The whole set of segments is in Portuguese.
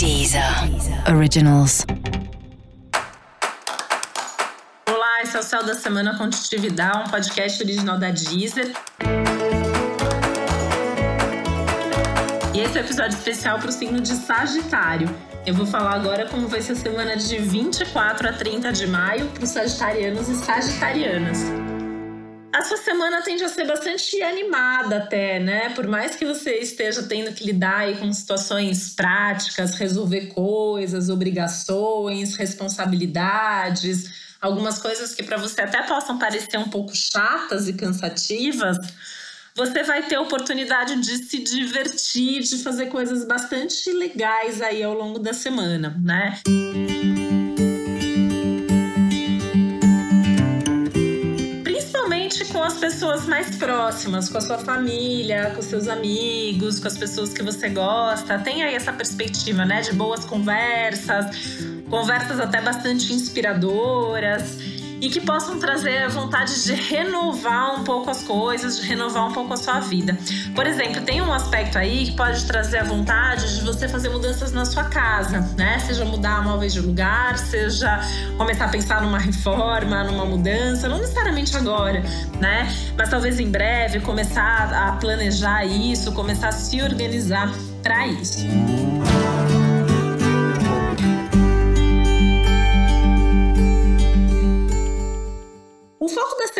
Deezer Originals. Olá, esse é o Céu da Semana Contitividade, um podcast original da Deezer. E esse é o um episódio especial para o signo de Sagitário. Eu vou falar agora como vai ser a semana de 24 a 30 de maio para os sagitarianos e sagitarianas. A sua semana tende a ser bastante animada até, né? Por mais que você esteja tendo que lidar com situações práticas, resolver coisas, obrigações, responsabilidades, algumas coisas que para você até possam parecer um pouco chatas e cansativas, você vai ter oportunidade de se divertir, de fazer coisas bastante legais aí ao longo da semana, né? com pessoas mais próximas, com a sua família, com seus amigos, com as pessoas que você gosta. Tem aí essa perspectiva, né, de boas conversas, conversas até bastante inspiradoras e que possam trazer a vontade de renovar um pouco as coisas, de renovar um pouco a sua vida. Por exemplo, tem um aspecto aí que pode trazer a vontade de você fazer mudanças na sua casa, né? Seja mudar móveis de lugar, seja começar a pensar numa reforma, numa mudança, não necessariamente agora, né? Mas talvez em breve começar a planejar isso, começar a se organizar para isso. foco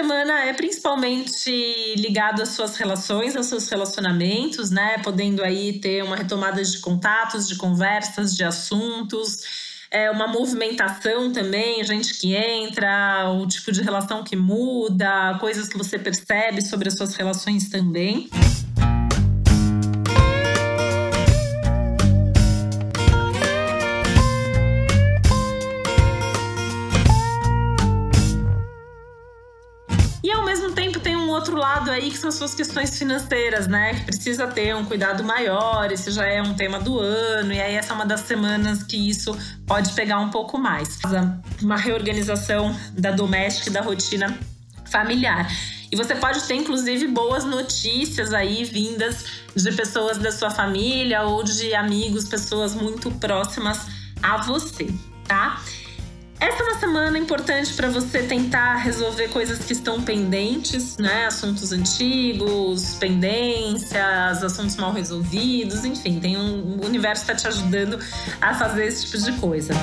semana é principalmente ligado às suas relações, aos seus relacionamentos, né? Podendo aí ter uma retomada de contatos, de conversas, de assuntos. É uma movimentação também, gente que entra, o tipo de relação que muda, coisas que você percebe sobre as suas relações também. Outro lado aí que são as suas questões financeiras, né? Que precisa ter um cuidado maior, esse já é um tema do ano, e aí essa é uma das semanas que isso pode pegar um pouco mais. Uma reorganização da doméstica e da rotina familiar. E você pode ter, inclusive, boas notícias aí vindas de pessoas da sua família ou de amigos, pessoas muito próximas a você, tá? Essa é uma semana importante para você tentar resolver coisas que estão pendentes, né? Assuntos antigos, pendências, assuntos mal resolvidos, enfim, tem um o universo está te ajudando a fazer esse tipo de coisa.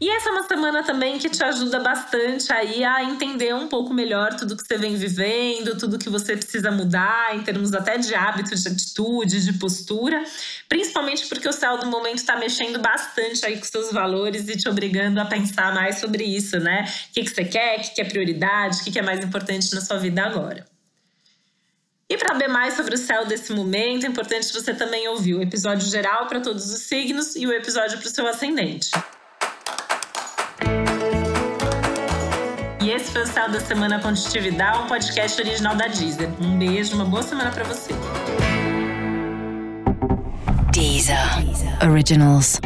E essa é uma semana também que te ajuda bastante aí a entender um pouco melhor tudo que você vem vivendo, tudo que você precisa mudar em termos até de hábitos, de atitude, de postura, principalmente porque o céu do momento está mexendo bastante aí com seus valores e te obrigando a pensar mais sobre isso, né? O que, que você quer, o que, que é prioridade, o que, que é mais importante na sua vida agora. E para saber mais sobre o céu desse momento, é importante você também ouvir o episódio geral para todos os signos e o episódio para o seu ascendente. Esse foi o Céu da Semana Contitividade, um podcast original da Deezer. Um beijo, uma boa semana para você. Deezer. Originals.